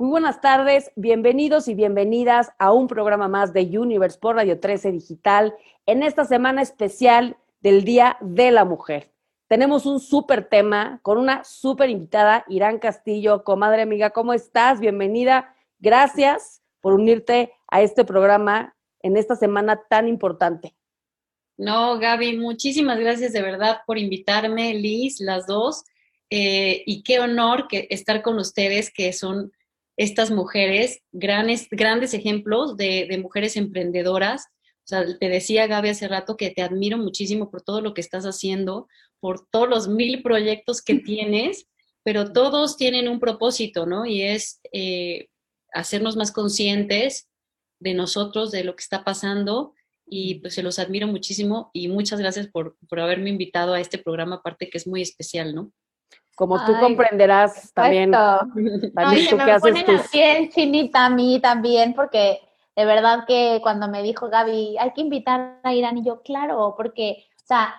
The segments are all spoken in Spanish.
Muy buenas tardes, bienvenidos y bienvenidas a un programa más de Universe por Radio 13 Digital en esta semana especial del Día de la Mujer. Tenemos un súper tema con una súper invitada, Irán Castillo, comadre amiga, ¿cómo estás? Bienvenida. Gracias por unirte a este programa en esta semana tan importante. No, Gaby, muchísimas gracias de verdad por invitarme, Liz, las dos. Eh, y qué honor que estar con ustedes, que son estas mujeres, grandes, grandes ejemplos de, de, mujeres emprendedoras. O sea, te decía Gaby hace rato que te admiro muchísimo por todo lo que estás haciendo, por todos los mil proyectos que tienes, pero todos tienen un propósito, ¿no? Y es eh, hacernos más conscientes de nosotros, de lo que está pasando. Y pues se los admiro muchísimo y muchas gracias por, por haberme invitado a este programa, aparte que es muy especial, ¿no? Como tú comprenderás también, también tú que haces tus... así en chinita a mí también, porque de verdad que cuando me dijo Gaby, hay que invitar a Irán, y yo, claro, porque, o sea,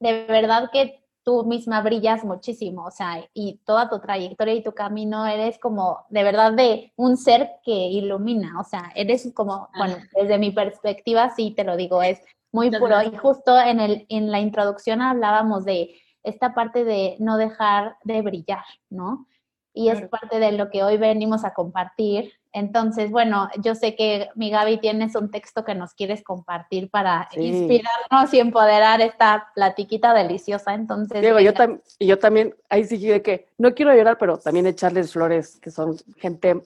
de verdad que tú misma brillas muchísimo, o sea, y toda tu trayectoria y tu camino eres como de verdad de un ser que ilumina, o sea, eres como, bueno, desde mi perspectiva sí te lo digo, es muy puro. y justo en el en la introducción hablábamos de esta parte de no dejar de brillar, ¿no? Y es parte de lo que hoy venimos a compartir. Entonces, bueno, yo sé que mi Gaby tienes un texto que nos quieres compartir para inspirarnos y empoderar esta platiquita deliciosa. Entonces, Diego, yo, yo también, ahí sí de que no quiero llorar, pero también echarles flores, que son gente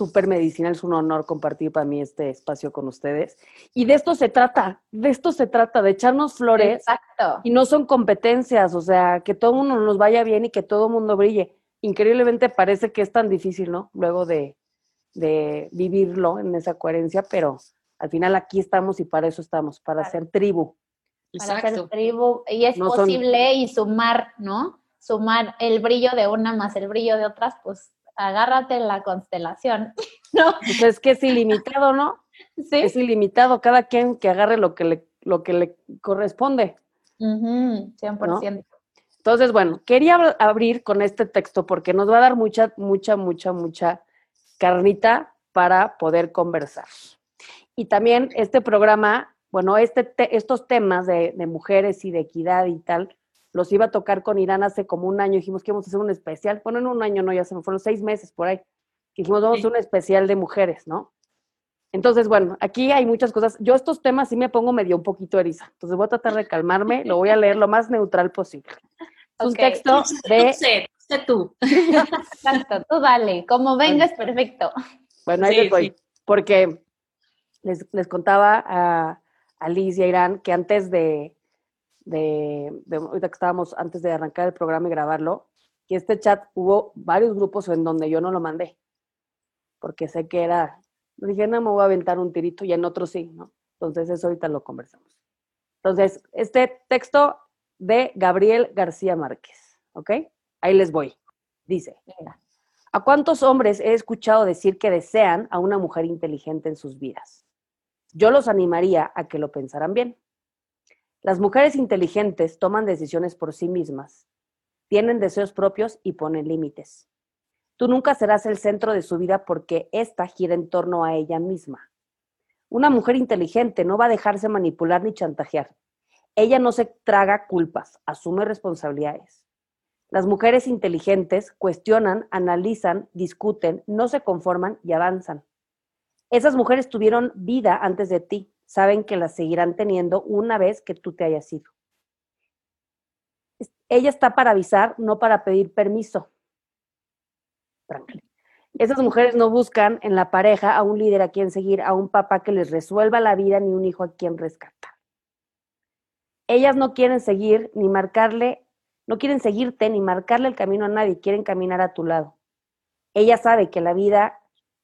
súper medicinal, es un honor compartir para mí este espacio con ustedes. Y de esto se trata, de esto se trata, de echarnos flores. Exacto. Y no son competencias, o sea, que todo mundo nos vaya bien y que todo el mundo brille. Increíblemente parece que es tan difícil, ¿no? Luego de, de vivirlo en esa coherencia, pero al final aquí estamos y para eso estamos, para ser tribu. Para ser tribu. Y es posible y sumar, ¿no? Sumar el brillo de una más el brillo de otras, pues agárrate en la constelación, ¿no? Pues es que es ilimitado, ¿no? Sí. Es ilimitado, cada quien que agarre lo que le, lo que le corresponde. 100%. Entonces, bueno, quería abrir con este texto porque nos va a dar mucha, mucha, mucha, mucha carnita para poder conversar. Y también este programa, bueno, este estos temas de, de mujeres y de equidad y tal, los iba a tocar con Irán hace como un año, dijimos que íbamos a hacer un especial, bueno, en un año no, ya se me fueron seis meses por ahí, dijimos vamos a hacer un especial de mujeres, ¿no? Entonces, bueno, aquí hay muchas cosas. Yo estos temas sí me pongo medio un poquito eriza. Entonces voy a tratar de calmarme, lo voy a leer lo más neutral posible. Es un texto de... Sé, sé tú. Exacto, tú dale, como vengas, perfecto. Bueno, ahí les voy. Porque les, les contaba a, a Liz y a Irán que antes de, de, ahorita que estábamos antes de arrancar el programa y grabarlo, que este chat hubo varios grupos en donde yo no lo mandé, porque sé que era, dije, no me voy a aventar un tirito y en otros sí, ¿no? Entonces eso ahorita lo conversamos. Entonces, este texto de Gabriel García Márquez, ¿ok? Ahí les voy. Dice, ¿a cuántos hombres he escuchado decir que desean a una mujer inteligente en sus vidas? Yo los animaría a que lo pensaran bien. Las mujeres inteligentes toman decisiones por sí mismas, tienen deseos propios y ponen límites. Tú nunca serás el centro de su vida porque ésta gira en torno a ella misma. Una mujer inteligente no va a dejarse manipular ni chantajear. Ella no se traga culpas, asume responsabilidades. Las mujeres inteligentes cuestionan, analizan, discuten, no se conforman y avanzan. Esas mujeres tuvieron vida antes de ti, saben que la seguirán teniendo una vez que tú te hayas ido. Ella está para avisar, no para pedir permiso. Esas mujeres no buscan en la pareja a un líder a quien seguir, a un papá que les resuelva la vida, ni un hijo a quien rescatar. Ellas no quieren seguir ni marcarle, no quieren seguirte ni marcarle el camino a nadie, quieren caminar a tu lado. Ella sabe que la vida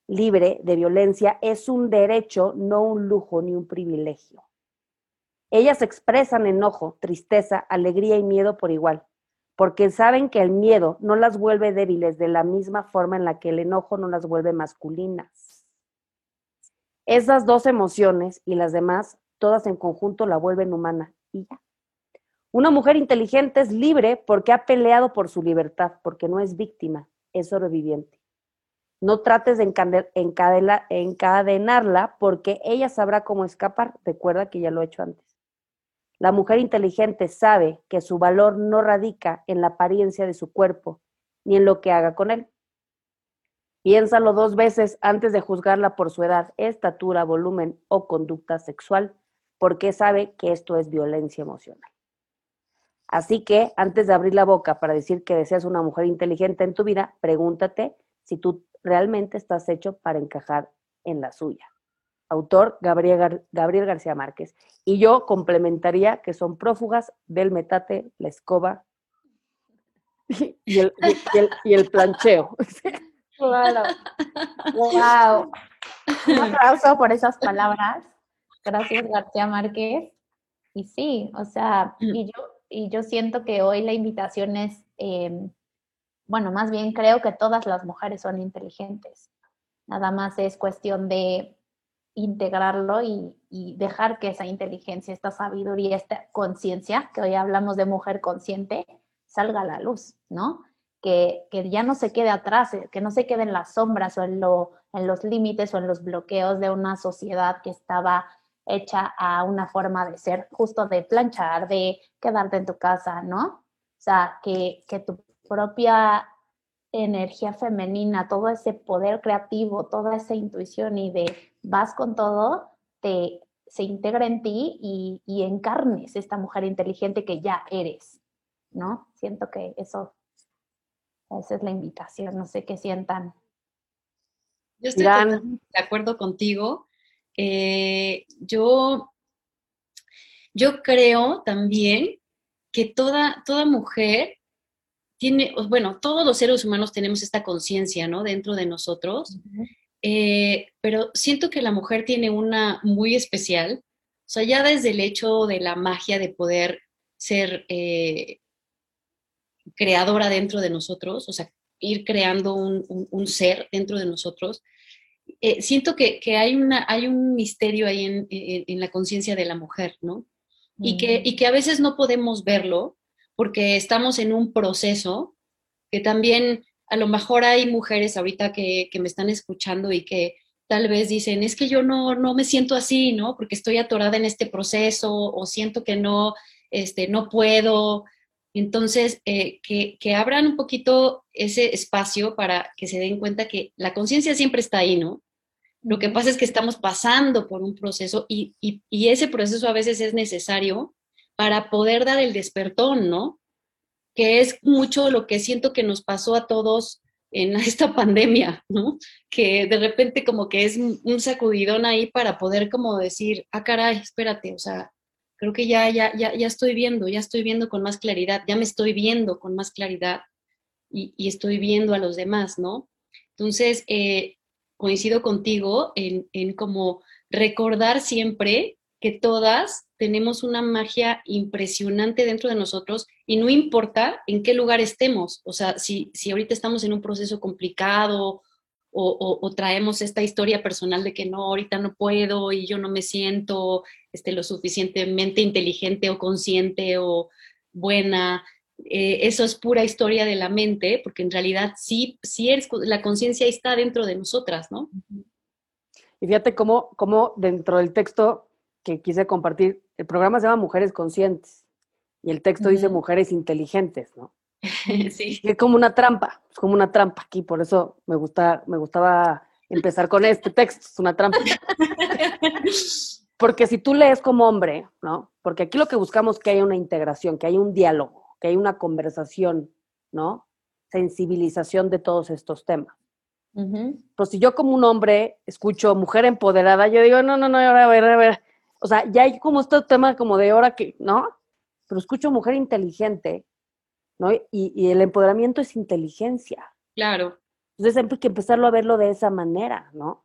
libre de violencia es un derecho, no un lujo ni un privilegio. Ellas expresan enojo, tristeza, alegría y miedo por igual, porque saben que el miedo no las vuelve débiles de la misma forma en la que el enojo no las vuelve masculinas. Esas dos emociones y las demás, todas en conjunto, la vuelven humana y ya. Una mujer inteligente es libre porque ha peleado por su libertad, porque no es víctima, es sobreviviente. No trates de encadenarla porque ella sabrá cómo escapar. Recuerda que ya lo he hecho antes. La mujer inteligente sabe que su valor no radica en la apariencia de su cuerpo ni en lo que haga con él. Piénsalo dos veces antes de juzgarla por su edad, estatura, volumen o conducta sexual, porque sabe que esto es violencia emocional. Así que antes de abrir la boca para decir que deseas una mujer inteligente en tu vida, pregúntate si tú realmente estás hecho para encajar en la suya. Autor Gabriel, Gabriel García Márquez. Y yo complementaría que son prófugas del metate, la escoba y el, y el plancheo. Claro. Wow. Un aplauso por esas palabras. Gracias, García Márquez. Y sí, o sea, mm. y yo, y yo siento que hoy la invitación es, em, bueno, más bien creo que todas las mujeres son inteligentes. Nada más es cuestión de integrarlo y, dejar que esa inteligencia, esta sabiduría, esta conciencia, que hoy hablamos de mujer consciente, salga a la luz, ¿no? que, ya no se quede atrás, eh, que no se quede en las sombras o en, lo, en los límites o en los bloqueos de una sociedad que estaba hecha a una forma de ser, justo de planchar, de quedarte en tu casa, ¿no? O sea, que, que tu propia energía femenina, todo ese poder creativo, toda esa intuición y de vas con todo, te, se integra en ti y, y encarnes esta mujer inteligente que ya eres, ¿no? Siento que eso esa es la invitación, no sé qué sientan. Yo estoy de acuerdo contigo. Eh, yo, yo creo también que toda, toda mujer tiene, bueno, todos los seres humanos tenemos esta conciencia, ¿no? Dentro de nosotros. Eh, pero siento que la mujer tiene una muy especial. O sea, ya desde el hecho de la magia de poder ser eh, creadora dentro de nosotros, o sea, ir creando un, ser dentro de nosotros. Eh, siento que, hay, una, hay un misterio ahí en, la conciencia de la mujer, ¿no? Y, que, y que a veces no podemos verlo porque estamos en un proceso que también a lo mejor hay mujeres ahorita que, me están escuchando y que tal vez dicen, es que yo no, no me siento así, ¿no? Porque estoy atorada en este proceso o siento que no, este, no puedo, entonces, eh, que, abran un poquito ese espacio para que se den cuenta que la conciencia siempre está ahí, ¿no? Lo que pasa es que estamos pasando por un proceso y, ese proceso a veces es necesario para poder dar el despertón, ¿no? Que es mucho lo que siento que nos pasó a todos en esta pandemia, ¿no? Que de repente como que es un sacudidón ahí para poder como decir, ah, caray, espérate, o sea, creo que ya, ya, ya, ya estoy viendo, ya estoy viendo con más claridad, ya me estoy viendo con más claridad y, estoy viendo a los demás, ¿no? Entonces, eh, coincido contigo en, en como recordar siempre que todas tenemos una magia impresionante dentro de nosotros y no importa en qué lugar estemos, o sea, si, si ahorita estamos en un proceso complicado o, traemos esta historia personal de que no, ahorita no puedo y yo no me siento este, lo suficientemente inteligente o consciente o buena. Eh, eso es pura historia de la mente, porque en realidad sí, sí eres, la conciencia está dentro de nosotras, ¿no? Y fíjate cómo, cómo dentro del texto que quise compartir, el programa se llama Mujeres Conscientes y el texto dice Mujeres Inteligentes, ¿no? sí. Es como una trampa, es como una trampa aquí, por eso me, gusta, me gustaba empezar con este texto, es una trampa. Porque si tú lees como hombre, ¿no? Porque aquí lo que buscamos es que haya una integración, que haya un diálogo, que haya una conversación, ¿no? Sensibilización de todos estos temas. Pues si yo como un hombre escucho mujer empoderada, yo digo, no, no, no, a ver, a ver. O sea, ya hay como este tema como de ahora que, ¿no? Pero escucho mujer inteligente, ¿no? Y, el empoderamiento es inteligencia. Claro. Entonces hay que empezarlo a verlo de esa manera, ¿no?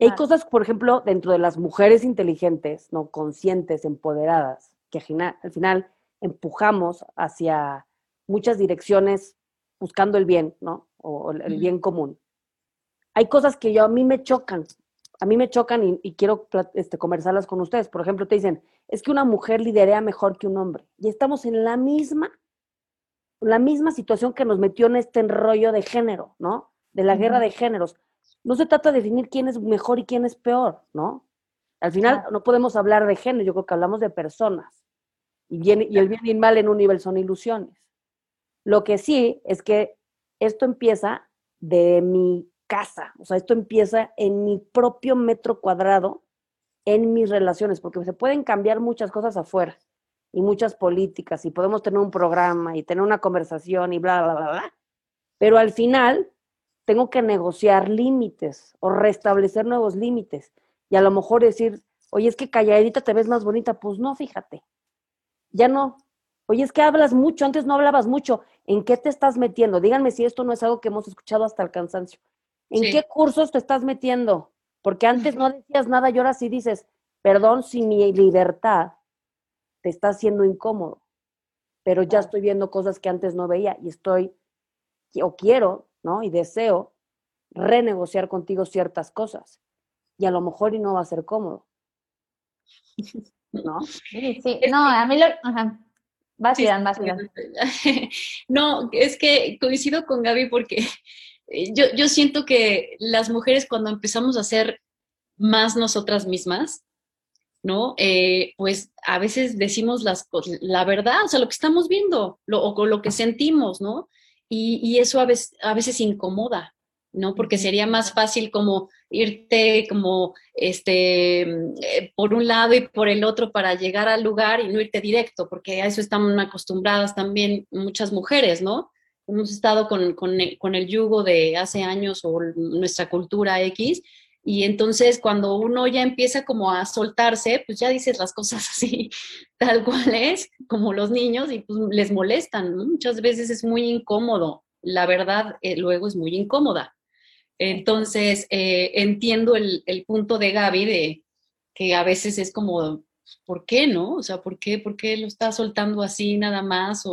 Hay cosas, por ejemplo, dentro de las mujeres inteligentes, ¿no? Conscientes, empoderadas, que al final, empujamos hacia muchas direcciones buscando el bien, ¿no? O el, bien común. Hay cosas que yo a mí me chocan, a mí me chocan y, y quiero este, conversarlas con ustedes. Por ejemplo, te dicen, es que una mujer liderea mejor que un hombre. Y estamos en la misma la misma situación que nos metió en este enrollo de género, ¿no? De la guerra de géneros. no se trata de definir quién es mejor y quién es peor, ¿no? Al final no podemos hablar de género, yo creo que hablamos de personas. Y, bien, y el bien y el mal en un nivel son ilusiones. Lo que sí es que esto empieza de mi casa, o sea, esto empieza en mi propio metro cuadrado, en mis relaciones, porque se pueden cambiar muchas cosas afuera y muchas políticas y podemos tener un programa y tener una conversación y bla, bla, bla, bla. Pero al final tengo que negociar límites o restablecer nuevos límites y a lo mejor decir, oye, es que calladita te ves más bonita. Pues no, fíjate, ya no. Oye, es que hablas mucho, antes no hablabas mucho. ¿En qué te estás metiendo? Díganme si esto no es algo que hemos escuchado hasta el cansancio. ¿En qué cursos te estás metiendo? Porque antes no decías nada y ahora sí dices, perdón si mi libertad te está haciendo incómodo, pero ya estoy viendo cosas que antes no veía y estoy, o quiero, ¿no? Y deseo renegociar contigo ciertas cosas. Y a lo mejor y no va a ser cómodo. ¿No? Sí, sí. No, a mí lo... Ajá. Vas, sí, Irán, No, es que coincido con Gaby porque yo, yo siento que las mujeres cuando empezamos a ser más nosotras mismas, ¿no? Eh, pues a veces decimos las la verdad, o sea, lo que estamos viendo lo, o lo que sentimos, ¿no? Y, eso a veces, a veces incomoda, ¿no? Porque sería más fácil como irte como este eh, por un lado y por el otro para llegar al lugar y no irte directo, porque a eso estamos acostumbradas también muchas mujeres, ¿no? Hemos estado con, con, con el yugo de hace años o nuestra cultura X, y entonces cuando uno ya empieza como a soltarse, pues ya dices las cosas así, tal cual es, como los niños, y pues les molestan. Muchas veces es muy incómodo. La verdad, eh, luego es muy incómoda. Entonces, eh, entiendo el, punto de Gaby de que a veces es como, ¿por qué no? O sea, ¿por qué, por qué lo está soltando así nada más?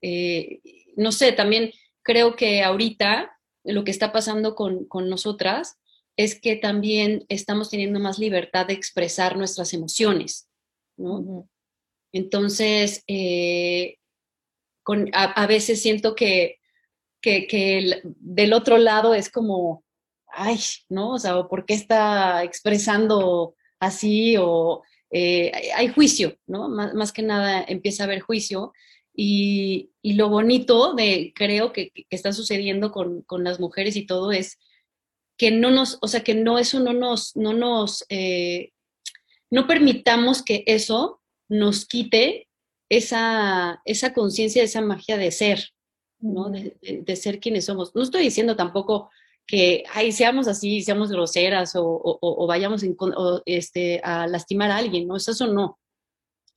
Eh, no sé, también creo que ahorita lo que está pasando con, con nosotras es que también estamos teniendo más libertad de expresar nuestras emociones, ¿no? Entonces, eh, a, veces siento que, que, del otro lado es como, ay, ¿no? O sea, ¿por qué está expresando así? O eh, hay juicio, ¿no? Más, que nada empieza a haber juicio. Y, lo bonito de, creo que, que está sucediendo con, con, las mujeres y todo es que no nos, o sea, que no, eso no nos, no nos, eh, no permitamos que eso nos quite esa, esa conciencia, esa magia de ser, ¿no? De, ser quienes somos. No estoy diciendo tampoco que, ay, seamos así, seamos groseras o, vayamos este, a lastimar a alguien, ¿no? Eso no.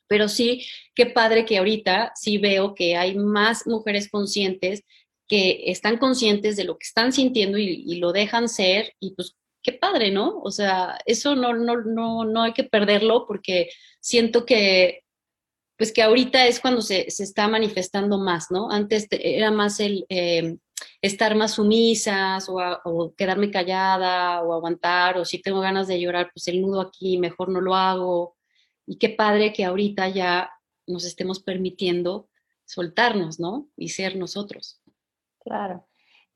Pero sí, qué padre que ahorita sí veo que hay más mujeres conscientes que están conscientes de lo que están sintiendo y, lo dejan ser y pues qué padre, ¿no? O sea, eso no, no, no, no hay que perderlo porque siento que pues que ahorita es cuando se, se está manifestando más, ¿no? Antes era más el eh, estar más sumisas o, o, quedarme callada o aguantar o si tengo ganas de llorar, pues el nudo aquí, mejor no lo hago. Y qué padre que ahorita ya nos estemos permitiendo soltarnos, ¿no? Y ser nosotros. Claro.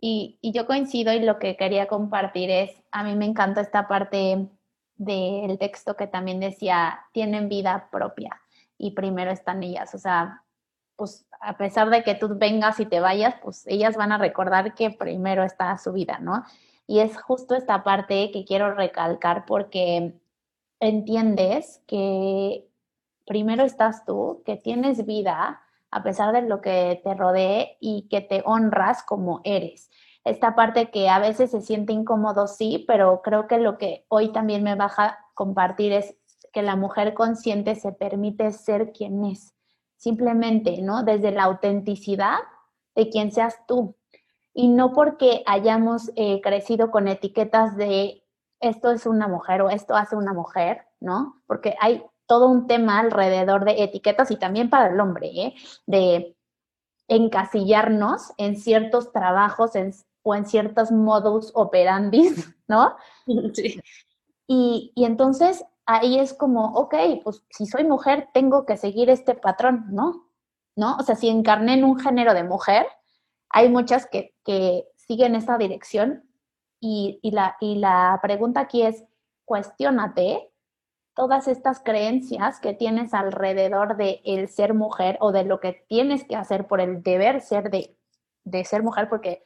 Y, yo coincido y lo que quería compartir es, a mí me encanta esta parte del texto que también decía, tienen vida propia y primero están ellas. O sea, pues a pesar de que tú vengas y te vayas, pues ellas van a recordar que primero está su vida, ¿no? Y es justo esta parte que quiero recalcar porque entiendes que primero estás tú, que tienes vida, a pesar de lo que te rodee y que te honras como eres. Esta parte que a veces se siente incómodo, sí, pero creo que lo que hoy también me baja compartir es que la mujer consciente se permite ser quien es, simplemente, ¿no? Desde la autenticidad de quien seas tú. Y no porque hayamos eh, crecido con etiquetas de esto es una mujer o esto hace una mujer, ¿no? Porque hay todo un tema alrededor de etiquetas y también para el hombre, ¿eh? de encasillarnos en ciertos trabajos o en ciertos modus operandi, ¿no? Sí. Y, y, entonces ahí es como, ok, pues si soy mujer, tengo que seguir este patrón, ¿no? ¿No? O sea, si encarné en un género de mujer, hay muchas que, que siguen esta dirección y, la, y la pregunta aquí es, cuestiónate todas estas creencias que tienes alrededor de el ser mujer o de lo que tienes que hacer por el deber ser de, de ser mujer, porque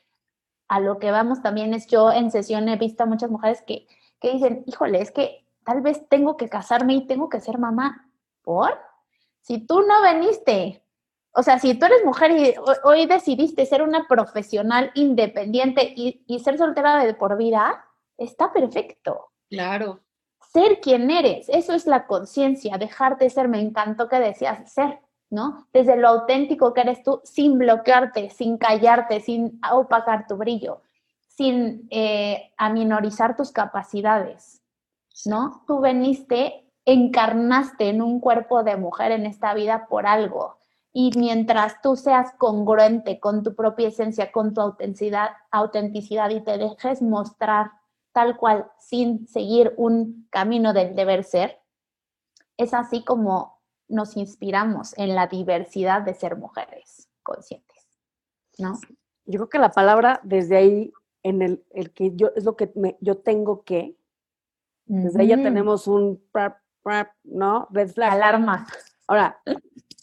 a lo que vamos también es, yo en sesión he visto a muchas mujeres que, que dicen, híjole, es que tal vez tengo que casarme y tengo que ser mamá. ¿Por? Si tú no veniste, o sea, si tú eres mujer y hoy decidiste ser una profesional independiente y, y ser soltera de por vida, está perfecto. Claro. Ser quien eres, eso es la conciencia, dejarte ser, me encantó que decías ser, ¿no? Desde lo auténtico que eres tú, sin bloquearte, sin callarte, sin opacar tu brillo, sin eh, aminorizar tus capacidades, ¿no? Tú veniste, encarnaste en un cuerpo de mujer en esta vida por algo. Y mientras tú seas congruente con tu propia esencia, con tu autenticidad, autenticidad y te dejes mostrar tal cual sin seguir un camino del deber ser, es así como nos inspiramos en la diversidad de ser mujeres conscientes, ¿no? Yo creo que la palabra desde ahí, en el, el que yo, es lo que me, yo tengo que, desde ahí ya tenemos un, ¿no? Red flag. Alarma. Ahora,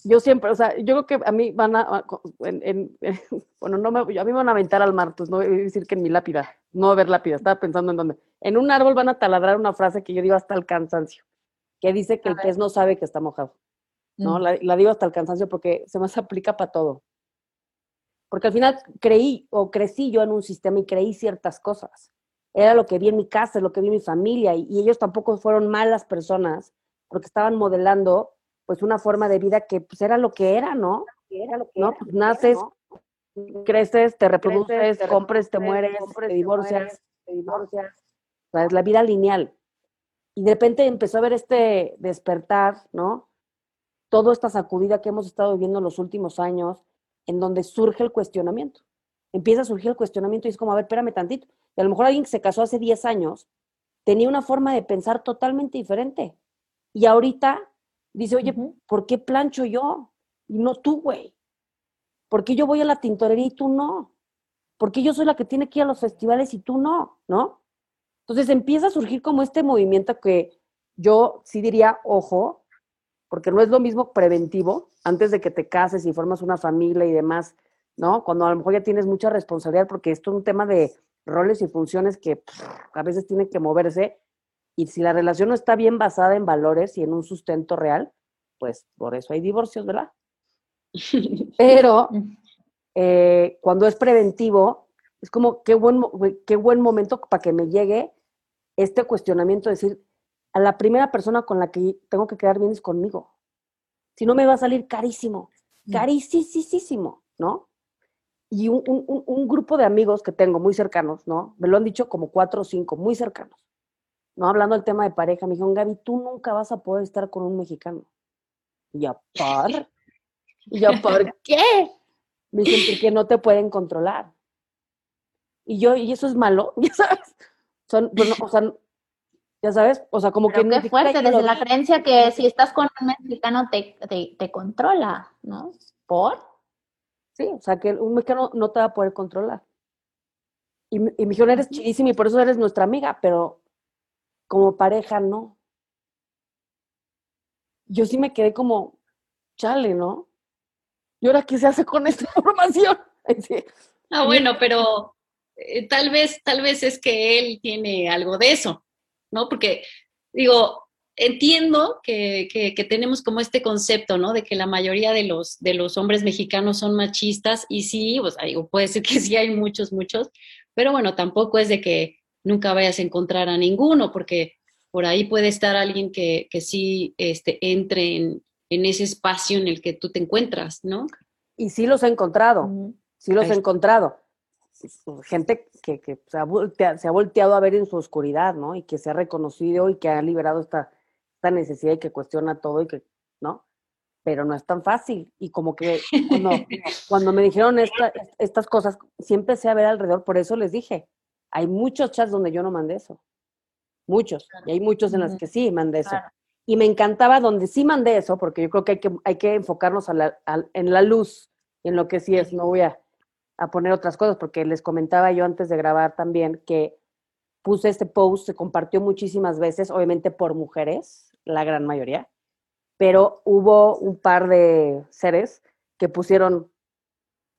yo siempre, o sea, yo creo que a mí van a, en, bueno, no me, a mí me van a aventar al mar, pues no voy a decir que en mi lápida, no va a haber lápida, estaba pensando en dónde. En un árbol van a taladrar una frase que yo digo hasta el cansancio, que dice que el pez no sabe que está mojado. ¿no? La, la, digo hasta el cansancio porque se me aplica para todo. Porque al final creí o crecí yo en un sistema y creí ciertas cosas. Era lo que vi en mi casa, es lo que vi en mi familia y, ellos tampoco fueron malas personas porque estaban modelando pues una forma de vida que pues era lo que era, ¿no? Era lo que ¿no? pues naces, creces, te reproduces, te compres, te mueres, te, divorcias, te divorcias. O sea, es la vida lineal. Y de repente empezó a ver este despertar, ¿no? toda esta sacudida que hemos estado viviendo en los últimos años, en donde surge el cuestionamiento. Empieza a surgir el cuestionamiento y es como, a ver, espérame tantito. Y a lo mejor alguien que se casó hace 10 años tenía una forma de pensar totalmente diferente. Y ahorita dice, oye, ¿por qué plancho yo? Y no tú, güey. ¿Por qué yo voy a la tintorería y tú no? ¿Por qué yo soy la que tiene que ir a los festivales y tú no? ¿No? Entonces empieza a surgir como este movimiento que yo sí diría, ojo, porque no es lo mismo preventivo, antes de que te cases y formas una familia y demás, ¿no? Cuando a lo mejor ya tienes mucha responsabilidad, porque esto es un tema de roles y funciones que a veces tiene que moverse, y si la relación no está bien basada en valores y en un sustento real, pues por eso hay divorcios, ¿verdad? Pero eh, cuando es preventivo, es como qué buen, qué buen momento para que me llegue este cuestionamiento, de decir, a la primera persona con la que tengo que quedar bien es conmigo. Si no, me va a salir carísimo, mm. carísimo, ¿no? Y un, un, grupo de amigos que tengo muy cercanos, ¿no? Me lo han dicho como cuatro o cinco, muy cercanos. ¿No? Hablando del tema de pareja, me dijeron, Gaby, tú nunca vas a poder estar con un mexicano. Y ya, ¿por? Y ya, ¿por qué? Me dicen, porque no te pueden controlar. Y yo, ¿y eso es malo? ¿Ya sabes? Son, bueno, o sea, ya sabes, o sea, como que... Qué fuerte, desde la creencia que si estás con un mexicano te, te, controla, ¿no? ¿Por? Sí, o sea, que un mexicano no te va a poder controlar. Y, y me dijeron, eres chidísima y por eso eres nuestra amiga, pero como pareja no. Yo sí me quedé como, chale, ¿no? ¿Y ahora qué se hace con esta información? Ah, bueno, pero eh, tal vez, tal vez es que él tiene algo de eso. ¿no? Porque, digo, entiendo que, que, tenemos como este concepto, ¿no? De que la mayoría de los, de los hombres mexicanos son machistas y sí, pues, digo, puede ser que sí hay muchos, muchos, pero bueno, tampoco es de que nunca vayas a encontrar a ninguno, porque por ahí puede estar alguien que, que sí este, entre en, en, ese espacio en el que tú te encuentras, ¿no? Y sí los he encontrado, sí los he encontrado gente que, se, ha volteado, a ver en su oscuridad, ¿no? Y que se ha reconocido y que ha liberado esta, esta necesidad y que cuestiona todo y que, ¿no? Pero no es tan fácil. Y como que cuando, cuando me dijeron estas cosas, siempre empecé a ver alrededor, por eso les dije, hay muchos chats donde yo no mandé eso. Muchos. Y hay muchos en los que sí mandé eso. Y me encantaba donde sí mandé eso, porque yo creo que hay que, hay que enfocarnos en la luz, en lo que sí es. No voy a a poner otras cosas, porque les comentaba yo antes de grabar también que puse este post, se compartió muchísimas veces, obviamente por mujeres, la gran mayoría, pero hubo un par de seres que pusieron,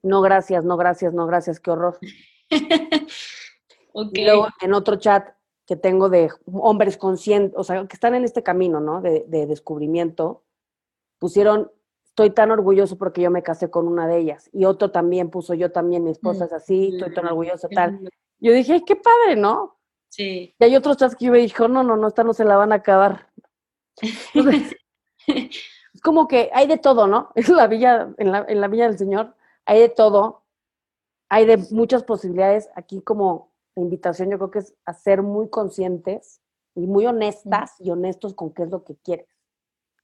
no gracias, no gracias, no gracias, qué horror. Y luego en otro chat que tengo de hombres conscientes, o sea, que están en este camino, ¿no? De, de descubrimiento, pusieron, estoy tan orgulloso porque yo me casé con una de ellas. Y otro también puso, yo también, mi esposa es así, estoy tan mm, orgulloso, tal. Yo dije, Ay, qué padre, ¿no? Sí. Y hay otros chats que yo me dije, no, no, no, esta no se la van a acabar. es como que hay de todo, ¿no? Es la villa, en la, en la villa del Señor, hay de todo, hay de muchas posibilidades. Aquí como la invitación yo creo que es a ser muy conscientes y muy honestas y honestos con qué es lo que quieres.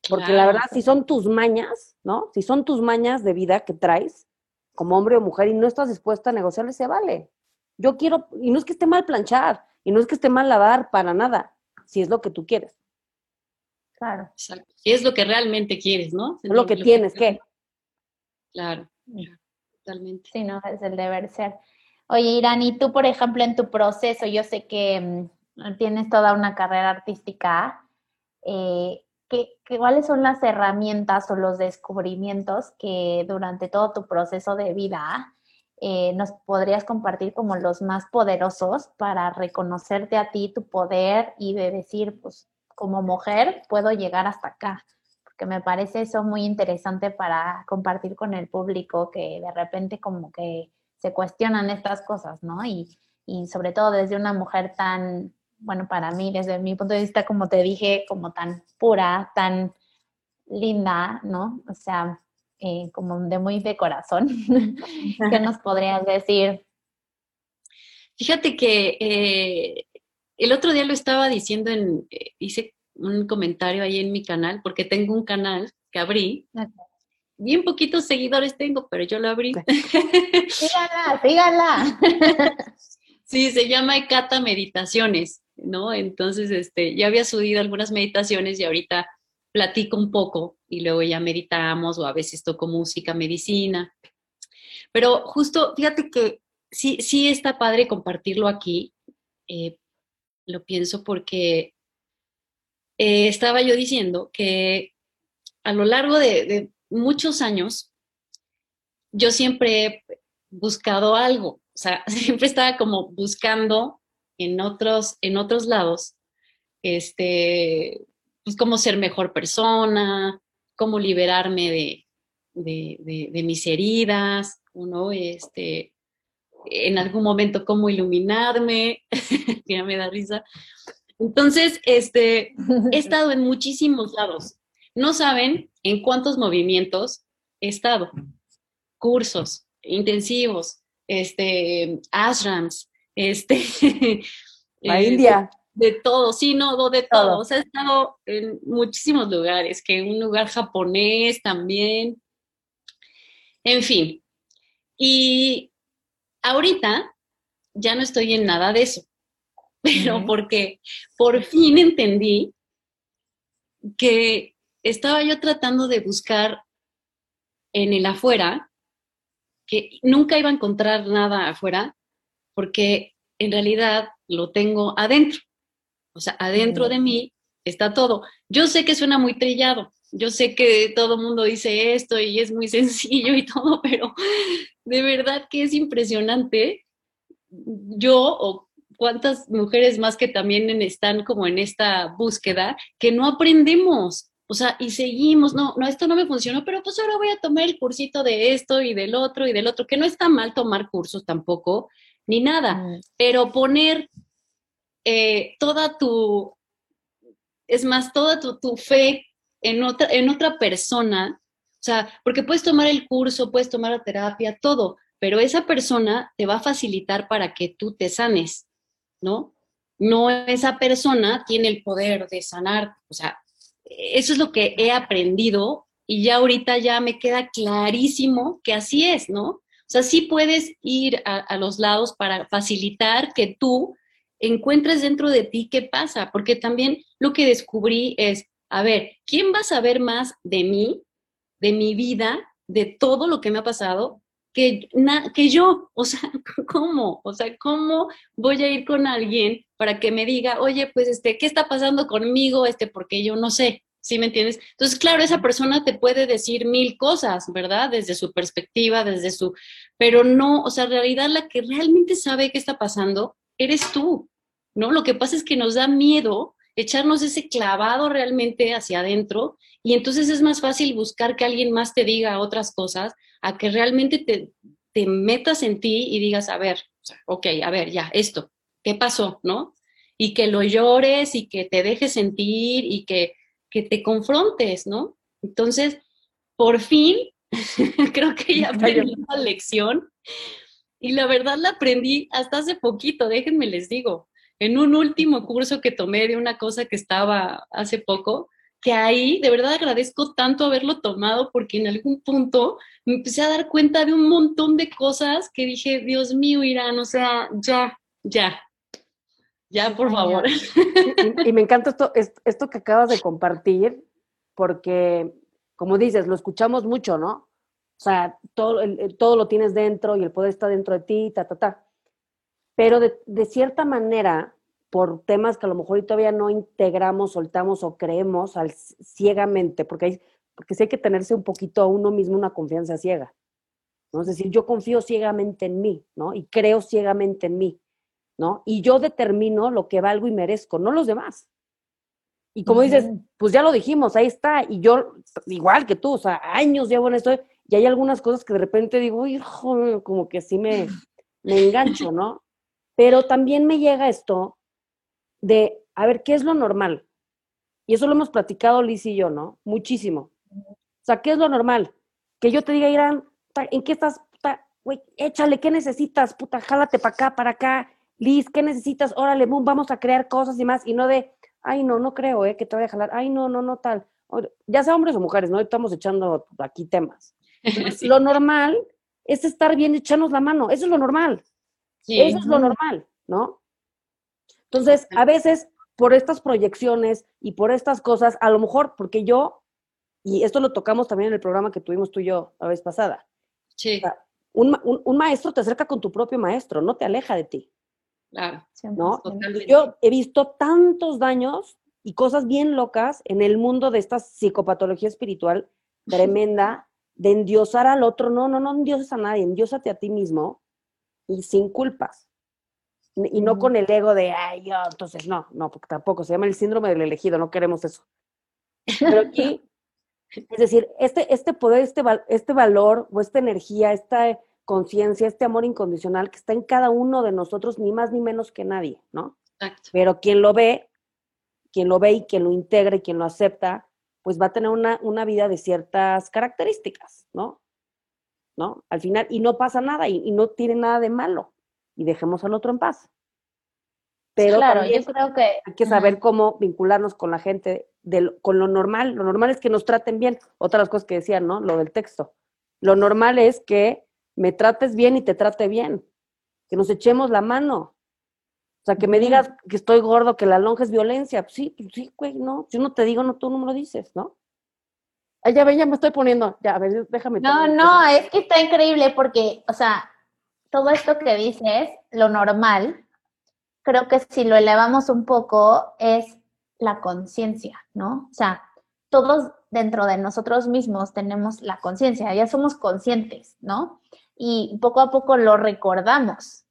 Porque la verdad, si son tus mañas, ¿no? Si son tus mañas de vida que traes como hombre o mujer y no estás dispuesta a negociarle, se vale. Yo quiero, y no es que esté mal planchar, y no es que esté mal lavar para nada, si es lo que tú quieres. Claro. Exacto. Si es lo que realmente quieres, ¿no? Es lo que tienes, ¿qué? Claro, totalmente. Sí, no, es el deber ser. Oye, Irán, y tú, por ejemplo, en tu proceso, yo sé que mm, tienes toda una carrera artística. Eh, ¿qué, cuáles son las herramientas o los descubrimientos que durante todo tu proceso de vida eh, nos podrías compartir como los más poderosos para reconocerte a ti, tu poder y de decir, pues como mujer puedo llegar hasta acá? Porque me parece eso muy interesante para compartir con el público que de repente como que se cuestionan estas cosas, ¿no? Y, y sobre todo desde una mujer tan, bueno, para mí, desde mi punto de vista, como te dije, como tan pura, tan linda, ¿no? O sea, eh, como de muy de corazón. ¿Qué nos podrías decir? Fíjate que eh, el otro día lo estaba diciendo en, eh, hice un comentario ahí en mi canal, porque tengo un canal que abrí. Bien poquitos seguidores tengo, pero yo lo abrí. síganla, síganla. sí, se llama Ecata Meditaciones, ¿no? Entonces, este, ya había subido algunas meditaciones y ahorita platico un poco y luego ya meditamos o a veces toco música, medicina. Pero justo, fíjate que sí, sí está padre compartirlo aquí. Eh, lo pienso porque eh, estaba yo diciendo que a lo largo de, muchos años, yo siempre he buscado algo, o sea, siempre estaba como buscando en otros, en otros lados, este, pues cómo ser mejor persona, cómo liberarme de, mis heridas, ¿no? Este, en algún momento cómo iluminarme, ya me da risa. Entonces, este, he estado en muchísimos lados. No saben en cuántos movimientos he estado. Cursos, intensivos, este, ashrams, este, la India de todo, sí, no, de todo. O sea, he estado en muchísimos lugares, que un lugar japonés también. En fin. Y ahorita ya no estoy en nada de eso, pero porque por fin entendí que estaba yo tratando de buscar en el afuera, que nunca iba a encontrar nada afuera, porque en realidad lo tengo adentro. O sea, adentro de mí está todo. Yo sé que suena muy trillado, yo sé que todo el mundo dice esto y es muy sencillo y todo, pero de verdad que es impresionante. Yo o cuántas mujeres más que también están como en esta búsqueda que no aprendemos. O sea, y seguimos, no, no, esto no me funcionó, pero pues ahora voy a tomar el cursito de esto y del otro y del otro, que no está mal tomar cursos tampoco, ni nada, mm. pero poner eh, toda tu, es más, toda tu, fe en otra, en otra persona, o sea, porque puedes tomar el curso, puedes tomar la terapia, todo, pero esa persona te va a facilitar para que tú te sanes, ¿no? No esa persona tiene el poder de sanar, o sea, eso es lo que he aprendido y ya ahorita ya me queda clarísimo que así es, ¿no? O sea, sí puedes ir a, los lados para facilitar que tú encuentres dentro de ti qué pasa, porque también lo que descubrí es, a ver, ¿quién va a saber más de mí, de mi vida, de todo lo que me ha pasado, que, que yo, o sea, ¿cómo? O sea, ¿cómo voy a ir con alguien para que me diga, oye, pues, este, ¿qué está pasando conmigo? Este, porque yo no sé, ¿sí me entiendes? Entonces, claro, esa persona te puede decir mil cosas, ¿verdad? Desde su perspectiva, desde su, pero no, o sea, en realidad la que realmente sabe qué está pasando eres tú, ¿no? Lo que pasa es que nos da miedo echarnos ese clavado realmente hacia adentro y entonces es más fácil buscar que alguien más te diga otras cosas a que realmente te, te metas en ti y digas, a ver, ok, a ver, ya, esto, ¿qué pasó? ¿No? Y que lo llores y que te dejes sentir y que, que te confrontes, ¿no? Entonces, por fin, creo que ya aprendí la lección y la verdad la aprendí hasta hace poquito, déjenme les digo en un último curso que tomé de una cosa que estaba hace poco, que ahí de verdad agradezco tanto haberlo tomado porque en algún punto me empecé a dar cuenta de un montón de cosas que dije, Dios mío, Irán, o sea, ya, ya, ya, por favor. Y, me encanta esto, esto que acabas de compartir, porque, como dices, lo escuchamos mucho, ¿no? O sea, todo, todo lo tienes dentro y el poder está dentro de ti, ta, ta, ta pero de, cierta manera, por temas que a lo mejor todavía no integramos, soltamos o creemos al, ciegamente, porque, hay, porque sí hay que tenerse un poquito a uno mismo una confianza ciega. ¿no? Es decir, yo confío ciegamente en mí, ¿no? Y creo ciegamente en mí, ¿no? Y yo determino lo que valgo y merezco, no los demás. Y como dices, pues ya lo dijimos, ahí está. Y yo, igual que tú, o sea, años llevo en esto, y hay algunas cosas que de repente digo, hijo, como que sí me, me engancho, ¿no? Pero también me llega esto de, a ver, ¿qué es lo normal? Y eso lo hemos platicado Liz y yo, ¿no? Muchísimo. O sea, ¿qué es lo normal? Que yo te diga, Irán, ¿en qué estás? güey, échale, ¿qué necesitas? Puta, jálate para acá, para acá. Liz, ¿qué necesitas? Órale, boom, vamos a crear cosas y más. Y no de, ay, no, no creo, ¿eh? Que te voy a jalar. Ay, no, no, no tal. Ya sea hombres o mujeres, ¿no? Estamos echando aquí temas. Lo normal es estar bien echarnos la mano. Eso es lo normal. Eso es lo normal, ¿no? Entonces, a veces, por estas proyecciones y por estas cosas, a lo mejor, porque yo, y esto lo tocamos también en el programa que tuvimos tú y yo la vez pasada. Sí. un, maestro te acerca con tu propio maestro, no te aleja de ti. Claro. ¿no? Yo he visto tantos daños y cosas bien locas en el mundo de esta psicopatología espiritual tremenda, de endiosar al otro. No, no, no endioses a nadie, endiosate a ti mismo y sin culpas. Y no con el ego de, ay, yo, entonces no, no, porque tampoco se llama el síndrome del elegido, no queremos eso. Pero aquí, es decir, este, este poder, este, este valor o esta energía, esta conciencia, este amor incondicional que está en cada uno de nosotros, ni más ni menos que nadie, ¿no? Exacto. Pero quien lo ve, quien lo ve y quien lo integra y quien lo acepta, pues va a tener una, una vida de ciertas características, ¿no? ¿No? Al final, y no pasa nada y, no tiene nada de malo y dejemos al otro en paz. Pero claro, yo creo que hay que saber cómo vincularnos con la gente, con lo normal. Lo normal es que nos traten bien. Otras cosas que decían, ¿no? Lo del texto. Lo normal es que me trates bien y te trate bien. Que nos echemos la mano. O sea, que me digas que estoy gordo, que la lonja es violencia. Pues sí, pues sí, güey, no. Si no te digo, no, tú no me lo dices, ¿no? Ya ve, ya me estoy poniendo. Ya, a ver, déjame. No, no, es que está increíble porque, o sea, todo esto que dices, lo normal, creo que si lo elevamos un poco es la conciencia, ¿no? O sea, todos dentro de nosotros mismos tenemos la conciencia, ya somos conscientes, ¿no? Y poco a poco lo recordamos.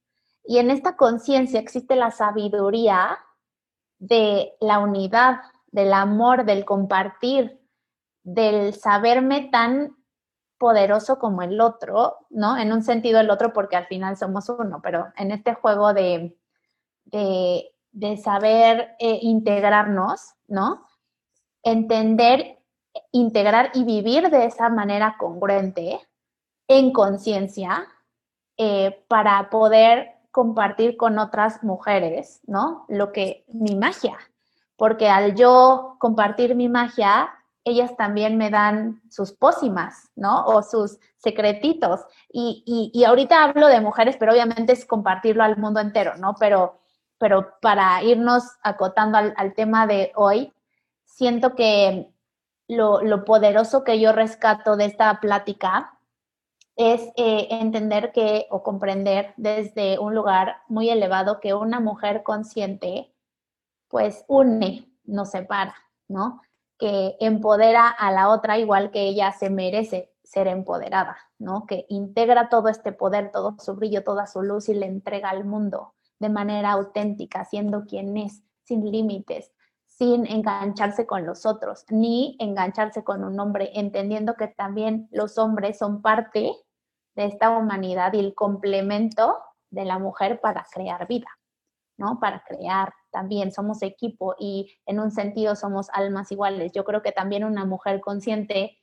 Y en esta conciencia existe la sabiduría de la unidad, del amor, del compartir, del saberme tan poderoso como el otro, ¿no? En un sentido el otro porque al final somos uno, pero en este juego de, de, saber eh, integrarnos, ¿no? Entender, integrar y vivir de esa manera congruente, en conciencia, eh, para poder compartir con otras mujeres, ¿no? Lo que, mi magia, porque al yo compartir mi magia, ellas también me dan sus pócimas, ¿no? O sus secretitos. Y, y, ahorita hablo de mujeres, pero obviamente es compartirlo al mundo entero, ¿no? Pero, pero para irnos acotando al, tema de hoy, siento que lo, lo, poderoso que yo rescato de esta plática es eh, entender que o comprender desde un lugar muy elevado que una mujer consciente pues une, no separa, ¿no? Que empodera a la otra igual que ella se merece ser empoderada, ¿no? Que integra todo este poder, todo su brillo, toda su luz y le entrega al mundo de manera auténtica, siendo quien es, sin límites, sin engancharse con los otros, ni engancharse con un hombre, entendiendo que también los hombres son parte de esta humanidad y el complemento de la mujer para crear vida, ¿no? Para crear también, somos equipo y en un sentido somos almas iguales. Yo creo que también una mujer consciente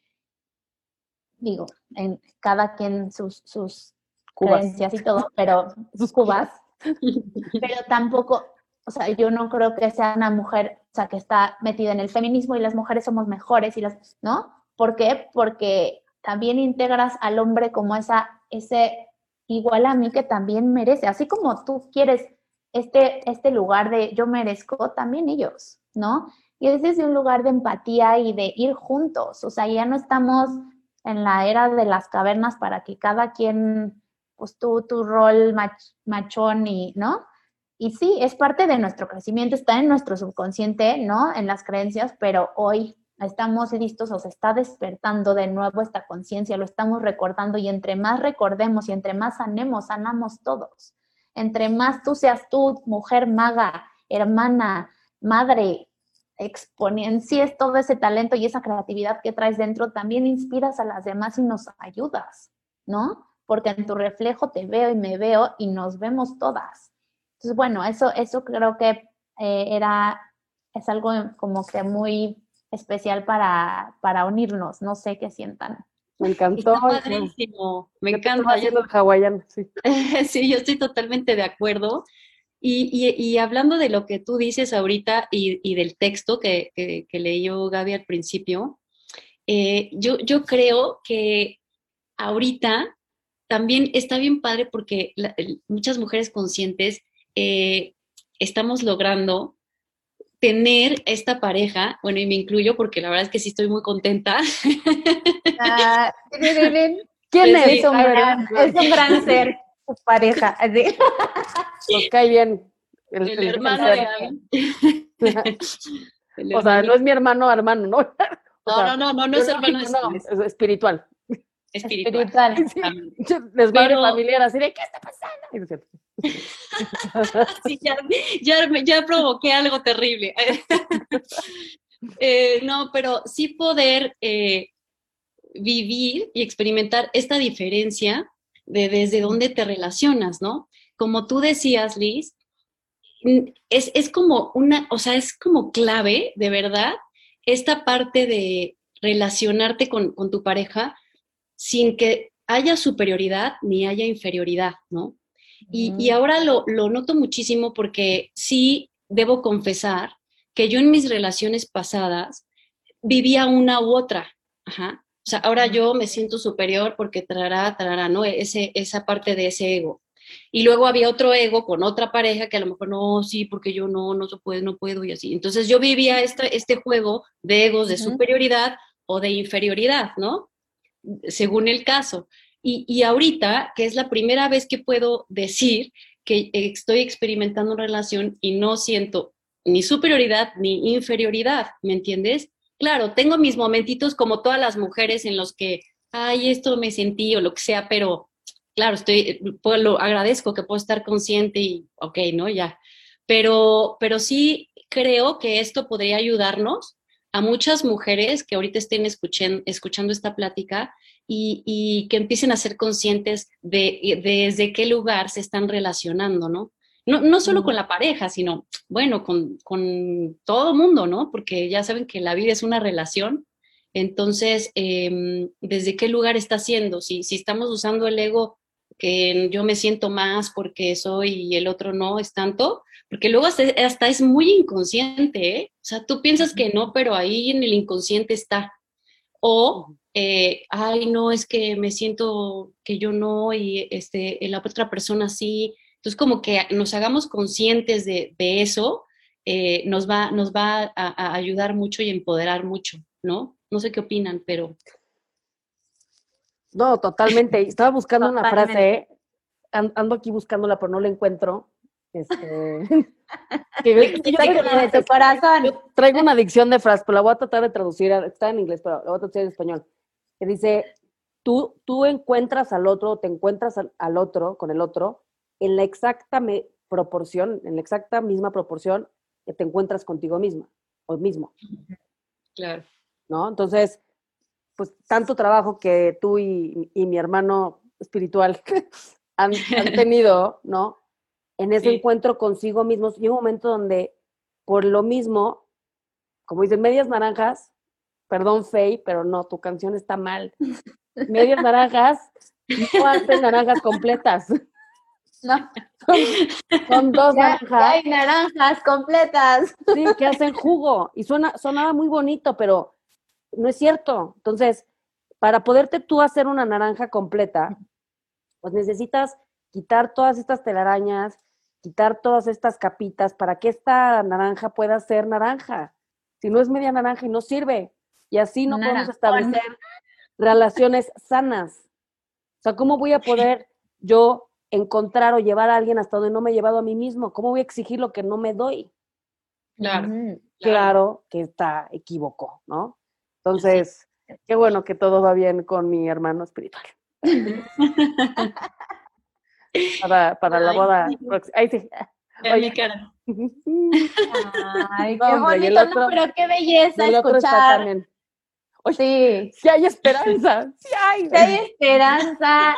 digo, en cada quien sus, sus creencias y todo, pero sus cubas, pero tampoco, o sea, yo no creo que sea una mujer, o sea, que está metida en el feminismo y las mujeres somos mejores y las, ¿no? ¿Por qué? Porque también integras al hombre como esa, ese igual a mí que también merece, así como tú quieres este, este lugar de yo merezco, también ellos, ¿no? Y es desde un lugar de empatía y de ir juntos, o sea, ya no estamos en la era de las cavernas para que cada quien, pues tú, tu rol machón y, ¿no? Y sí, es parte de nuestro crecimiento, está en nuestro subconsciente, ¿no? En las creencias, pero hoy estamos listos o se está despertando de nuevo esta conciencia, lo estamos recordando y entre más recordemos y entre más sanemos, sanamos todos. Entre más tú seas tú, mujer maga, hermana, madre, exponencias todo ese talento y esa creatividad que traes dentro, también inspiras a las demás y nos ayudas, ¿no? Porque en tu reflejo te veo y me veo y nos vemos todas. Entonces, bueno, eso, eso creo que eh, era, es algo como que muy especial para, para unirnos, no sé qué sientan. Me encantó. me encanta. sí. sí, yo estoy totalmente de acuerdo. Y, hablando de lo que tú dices ahorita y, del texto que, que, leyó Gaby al principio, eh, yo, yo creo que ahorita también está bien padre porque muchas mujeres conscientes eh, estamos logrando tener esta pareja, bueno, y me incluyo porque la verdad es que sí estoy muy contenta. Ah, ¿Quién es? Es un, gran, es un gran ser su pareja, así. Nos cae bien. El, hermano o sea, no es mi hermano hermano, ¿no? no, no, no, no, no es hermano, es, espiritual. Espiritual. Les va Pero... familiar así de, ¿qué está pasando? sí, ya, ya, ya, provoqué algo terrible. eh, no, pero sí poder eh, vivir y experimentar esta diferencia de desde dónde te relacionas, ¿no? Como tú decías, Liz, es, es como una, o sea, es como clave, de verdad, esta parte de relacionarte con, con tu pareja sin que haya superioridad ni haya inferioridad, ¿no? Y, y ahora lo, lo, noto muchísimo porque sí debo confesar que yo en mis relaciones pasadas vivía una u otra. Ajá. O sea, ahora yo me siento superior porque trará, trará, ¿no? Ese, esa parte de ese ego. Y luego había otro ego con otra pareja que a lo mejor no, sí, porque yo no, no se puede, no puedo y así. Entonces yo vivía este, este juego de egos de superioridad o de inferioridad, ¿no? Según el caso. Y, y ahorita, que es la primera vez que puedo decir que estoy experimentando una relación y no siento ni superioridad ni inferioridad, ¿me entiendes? Claro, tengo mis momentitos como todas las mujeres en los que, ay, esto me sentí o lo que sea, pero claro, estoy, pues, lo agradezco que puedo estar consciente y, ok, ¿no? Ya. Pero, pero sí creo que esto podría ayudarnos a muchas mujeres que ahorita estén escuchen, escuchando esta plática y, y, que empiecen a ser conscientes de, desde qué lugar se están relacionando, ¿no? No, no solo con la pareja, sino, bueno, con, con todo el mundo, ¿no? Porque ya saben que la vida es una relación. Entonces, eh, ¿desde qué lugar está siendo? Si, si estamos usando el ego que yo me siento más porque soy y el otro no es tanto, porque luego hasta, es muy inconsciente, ¿eh? O sea, tú piensas que no, pero ahí en el inconsciente está. O, eh, ay, no, es que me siento que yo no y este, la otra persona sí. Entonces, como que nos hagamos conscientes de, de eso, eh, nos va, nos va a, a, ayudar mucho y empoderar mucho, ¿no? No sé qué opinan, pero... No, totalmente. Estaba buscando una frase, ando aquí buscándola, pero no la encuentro. Este, que, yo, corazón. traigo una adicción de frases, pero la voy a tratar de traducir, está en inglés, pero la voy a traducir en español. Que dice, tú, tú encuentras al otro, te encuentras al, otro, con el otro, en la exacta proporción, en la exacta misma proporción que te encuentras contigo misma o mismo. Claro. ¿No? Entonces, pues tanto trabajo que tú y, mi hermano espiritual han, tenido, ¿no? En ese encuentro consigo mismos. Y un momento donde, por lo mismo, como dicen, medias naranjas, perdón, Faye, pero no, tu canción está mal. Medias naranjas no hacen naranjas completas. No. Son, dos naranjas. hay naranjas completas. Sí, que hacen jugo. Y suena, sonaba muy bonito, pero no es cierto. Entonces, para poderte tú hacer una naranja completa, pues necesitas quitar todas estas telarañas, quitar todas estas capitas para que esta naranja pueda ser naranja. Si no es media naranja y no sirve. Y así no podemos establecer relaciones sanas. O sea, ¿cómo voy a poder yo encontrar o llevar a alguien hasta donde no me he llevado a mí mismo? ¿Cómo voy a exigir lo que no me doy? Claro. claro. que está equívoco, ¿no? Entonces, qué bueno que todo va bien con mi hermano espiritual. para, para la boda próxima. Ay, sí. Oye, mi cara. Ay, qué bonito, no, pero qué belleza escuchar. sí. sí hay esperanza, sí hay. Sí hay esperanza.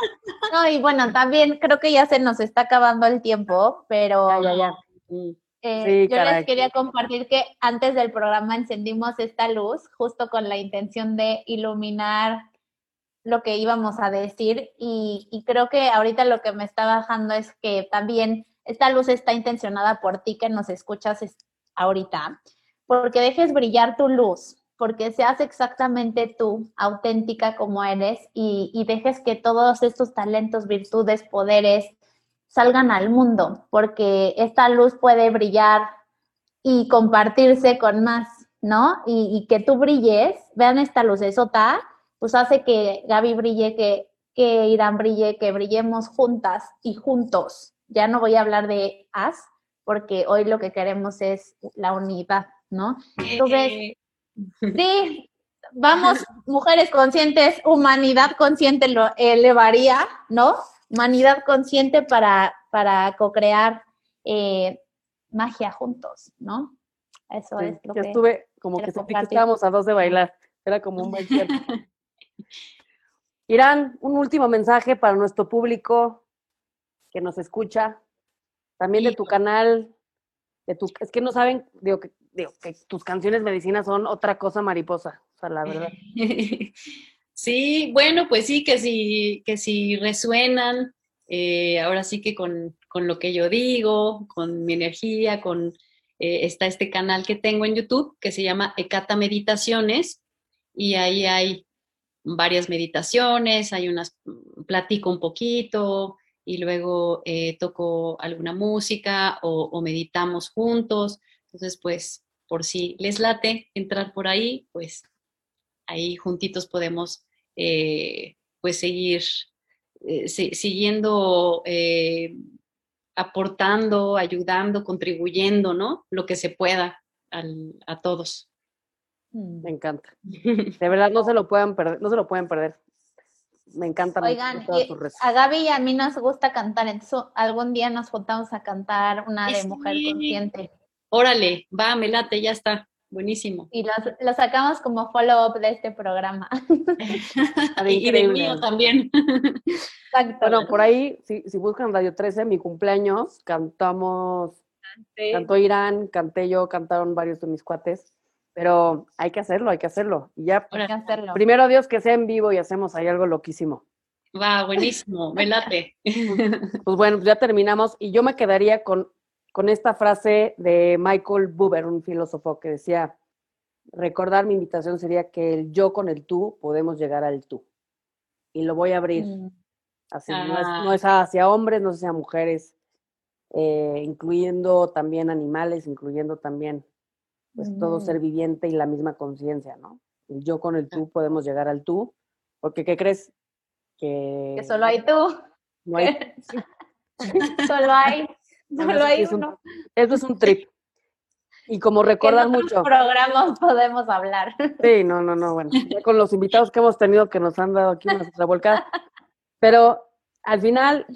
No, y bueno, también creo que ya se nos está acabando el tiempo, pero ya, ya, eh, yo les quería compartir que antes del programa encendimos esta luz justo con la intención de iluminar lo que íbamos a decir y, y creo que ahorita lo que me está bajando es que también esta luz está intencionada por ti que nos escuchas ahorita, porque dejes brillar tu luz, porque seas exactamente tú, auténtica como eres, y, dejes que todos estos talentos, virtudes, poderes salgan al mundo, porque esta luz puede brillar y compartirse con más, ¿no? Y, que tú brilles, vean esta luz esota, pues hace que Gaby brille, que, que Irán brille, que brillemos juntas y juntos. Ya no voy a hablar de as, porque hoy lo que queremos es la unidad, ¿no? Entonces, eh, Sí, vamos, mujeres conscientes, humanidad consciente lo elevaría, ¿no? Humanidad consciente para, para co-crear eh, magia juntos, ¿no? Eso es lo que, estuve como que sentí que estábamos a dos de bailar, era como un tiempo. Irán, un último mensaje para nuestro público que nos escucha, también de tu canal, de tu, es que no saben, digo que digo, que tus canciones medicinas son otra cosa mariposa, o sea, la verdad. Sí, bueno, pues sí, que si, que si resuenan, eh, ahora sí que con, lo que yo digo, con mi energía, con eh, está este canal que tengo en YouTube que se llama Ecata Meditaciones y ahí hay varias meditaciones, hay unas, platico un poquito y luego eh, toco alguna música o, o meditamos juntos. Entonces, pues por si les late entrar por ahí, pues ahí juntitos podemos eh, pues seguir eh, siguiendo eh, aportando, ayudando, contribuyendo, ¿no? Lo que se pueda a todos. Mm. Me encanta. De verdad, no se lo pueden perder, no se lo pueden perder. Me encanta. Oigan, a Gaby y a mí nos gusta cantar, entonces algún día nos juntamos a cantar una de Mujer Consciente. Órale, va, me late, ya está. Buenísimo. Y lo, sacamos como follow-up de este programa. y de mío también. Exacto. Bueno, por ahí, si, si, buscan Radio 13, mi cumpleaños, cantamos, cantó Irán, canté yo, cantaron varios de mis cuates, pero hay que hacerlo, hay que hacerlo. Y ya, hay que hacerlo. primero Dios que sea en vivo y hacemos ahí algo loquísimo. Va, buenísimo, me late. pues bueno, pues ya terminamos y yo me quedaría con con esta frase de Michael Buber, un filósofo que decía, recordar mi invitación sería que el yo con el tú podemos llegar al tú. Y lo voy a abrir. Mm. Así, no, es, ah. hacia hombres, no es hacia mujeres, eh, incluyendo también animales, incluyendo también pues todo ser mm. viviente y la misma conciencia, ¿no? El yo con el tú podemos llegar al tú, porque ¿qué crees? que, que solo hay tú. No hay. solo hay, solo hay es uno. Un, eso es un trip. Y como recuerdan mucho. programas podemos hablar. Sí, no, no, no, bueno, ya con los invitados que hemos tenido que nos han dado aquí una revolcada. Pero al final,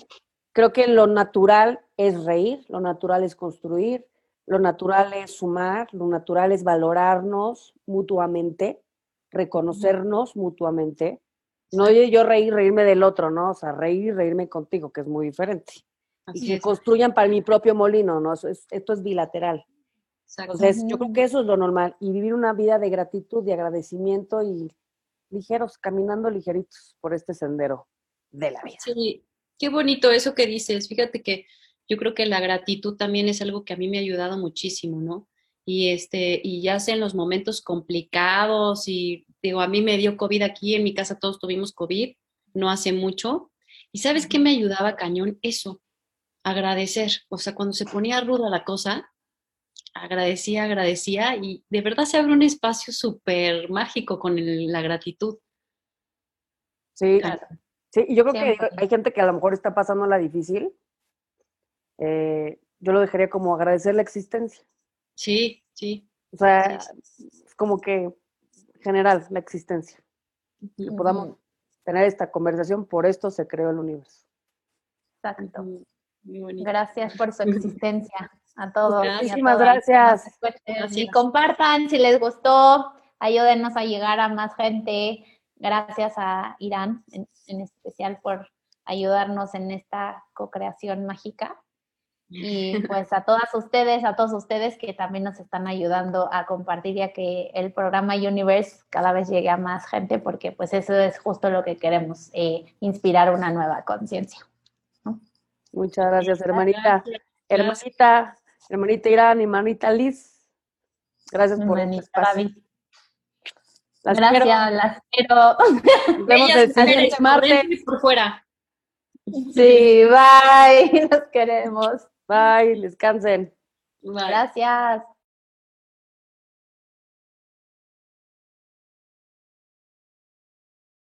creo que lo natural es reír, lo natural es construir, lo natural es sumar, lo natural es valorarnos mutuamente, reconocernos mutuamente. No yo reír, reírme del otro, ¿no? O sea, reír reírme contigo, que es muy diferente. Y que construyan para mi propio molino, ¿no? esto es bilateral. Entonces, yo creo que eso es lo normal. Y vivir una vida de gratitud, de agradecimiento y ligeros, caminando ligeritos por este sendero de la vida. Sí, qué bonito eso que dices. Fíjate que yo creo que la gratitud también es algo que a mí me ha ayudado muchísimo, ¿no? Y este, y ya sea en los momentos complicados, y digo, a mí me dio COVID aquí, en mi casa todos tuvimos COVID, no hace mucho. ¿Y sabes qué me ayudaba cañón? Eso, agradecer. O sea, cuando se ponía ruda la cosa, agradecía, agradecía y de verdad se abre un espacio súper mágico con la gratitud. Sí, sí, y yo creo que hay gente que a lo mejor está pasando la difícil. Eh, yo lo dejaría como agradecer la existencia. Sí, sí. O sea, es como que general la existencia. Que podamos tener esta conversación, por esto se creó el universo. Exacto. Gracias por su existencia a todos. Muchísimas gracias. Y compartan si les gustó, ayúdenos a llegar a más gente. Gracias a Irán en, especial por ayudarnos en esta co-creación mágica. Y pues a todas ustedes, a todos ustedes que también nos están ayudando a compartir ya que el programa Universe cada vez llegue a más gente porque pues eso es justo lo que queremos, eh, inspirar una nueva conciencia. Muchas gracias, hermanita. Hermanita, hermanita Irán, hermanita Liz. Gracias por el espacio. Las Gracias, quiero. las quiero. Nos vemos el siguiente martes. Por fuera. Sí, bye. Nos queremos. Bye, descansen. Bye. Gracias.